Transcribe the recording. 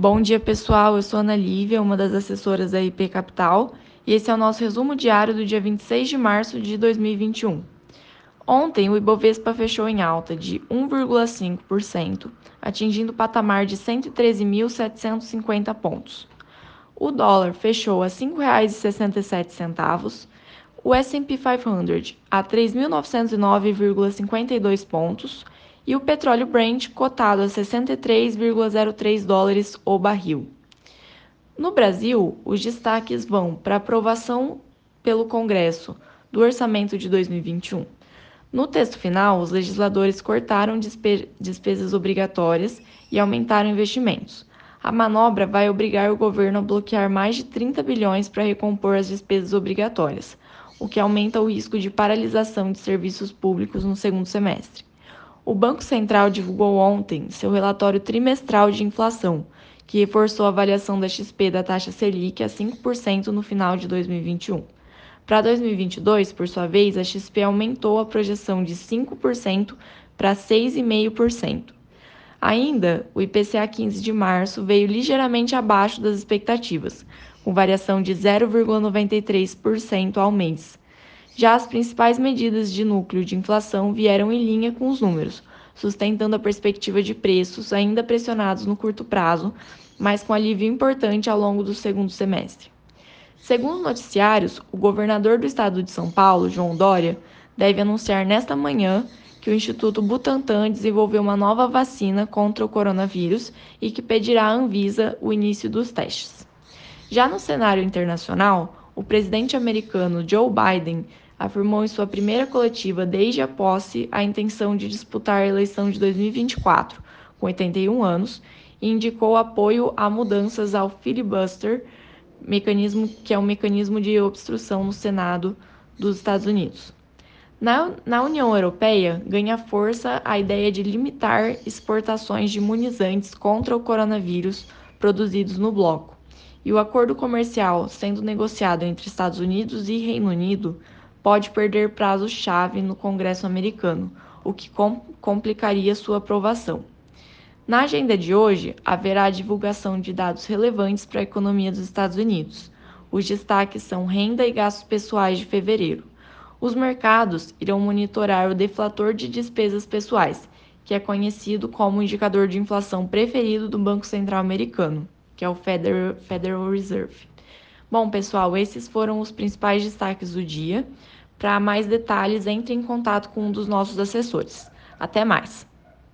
Bom dia, pessoal. Eu sou Ana Lívia, uma das assessoras da IP Capital, e esse é o nosso resumo diário do dia 26 de março de 2021. Ontem, o Ibovespa fechou em alta de 1,5%, atingindo o patamar de 113.750 pontos. O dólar fechou a R$ 5,67, o S&P 500 a 3.909,52 pontos e o petróleo Brent cotado a 63,03 dólares o barril. No Brasil, os destaques vão para aprovação pelo Congresso do orçamento de 2021. No texto final, os legisladores cortaram despe despesas obrigatórias e aumentaram investimentos. A manobra vai obrigar o governo a bloquear mais de 30 bilhões para recompor as despesas obrigatórias, o que aumenta o risco de paralisação de serviços públicos no segundo semestre. O Banco Central divulgou ontem seu relatório trimestral de inflação, que reforçou a avaliação da XP da taxa Selic a 5% no final de 2021. Para 2022, por sua vez, a XP aumentou a projeção de 5% para 6,5%. Ainda, o IPCA 15 de março veio ligeiramente abaixo das expectativas, com variação de 0,93% ao mês, já as principais medidas de núcleo de inflação vieram em linha com os números, sustentando a perspectiva de preços ainda pressionados no curto prazo, mas com alívio importante ao longo do segundo semestre. Segundo noticiários, o governador do estado de São Paulo, João Dória, deve anunciar nesta manhã que o Instituto Butantan desenvolveu uma nova vacina contra o coronavírus e que pedirá à Anvisa o início dos testes. Já no cenário internacional, o presidente americano Joe Biden afirmou em sua primeira coletiva desde a posse a intenção de disputar a eleição de 2024, com 81 anos, e indicou apoio a mudanças ao filibuster, mecanismo que é um mecanismo de obstrução no Senado dos Estados Unidos. Na, na União Europeia, ganha força a ideia de limitar exportações de imunizantes contra o coronavírus produzidos no bloco. E o acordo comercial sendo negociado entre Estados Unidos e Reino Unido pode perder prazo-chave no Congresso americano, o que com complicaria sua aprovação. Na agenda de hoje, haverá a divulgação de dados relevantes para a economia dos Estados Unidos. Os destaques são renda e gastos pessoais de fevereiro. Os mercados irão monitorar o deflator de despesas pessoais, que é conhecido como o indicador de inflação preferido do Banco Central Americano, que é o Federal Reserve. Bom, pessoal, esses foram os principais destaques do dia. Para mais detalhes, entre em contato com um dos nossos assessores. Até mais!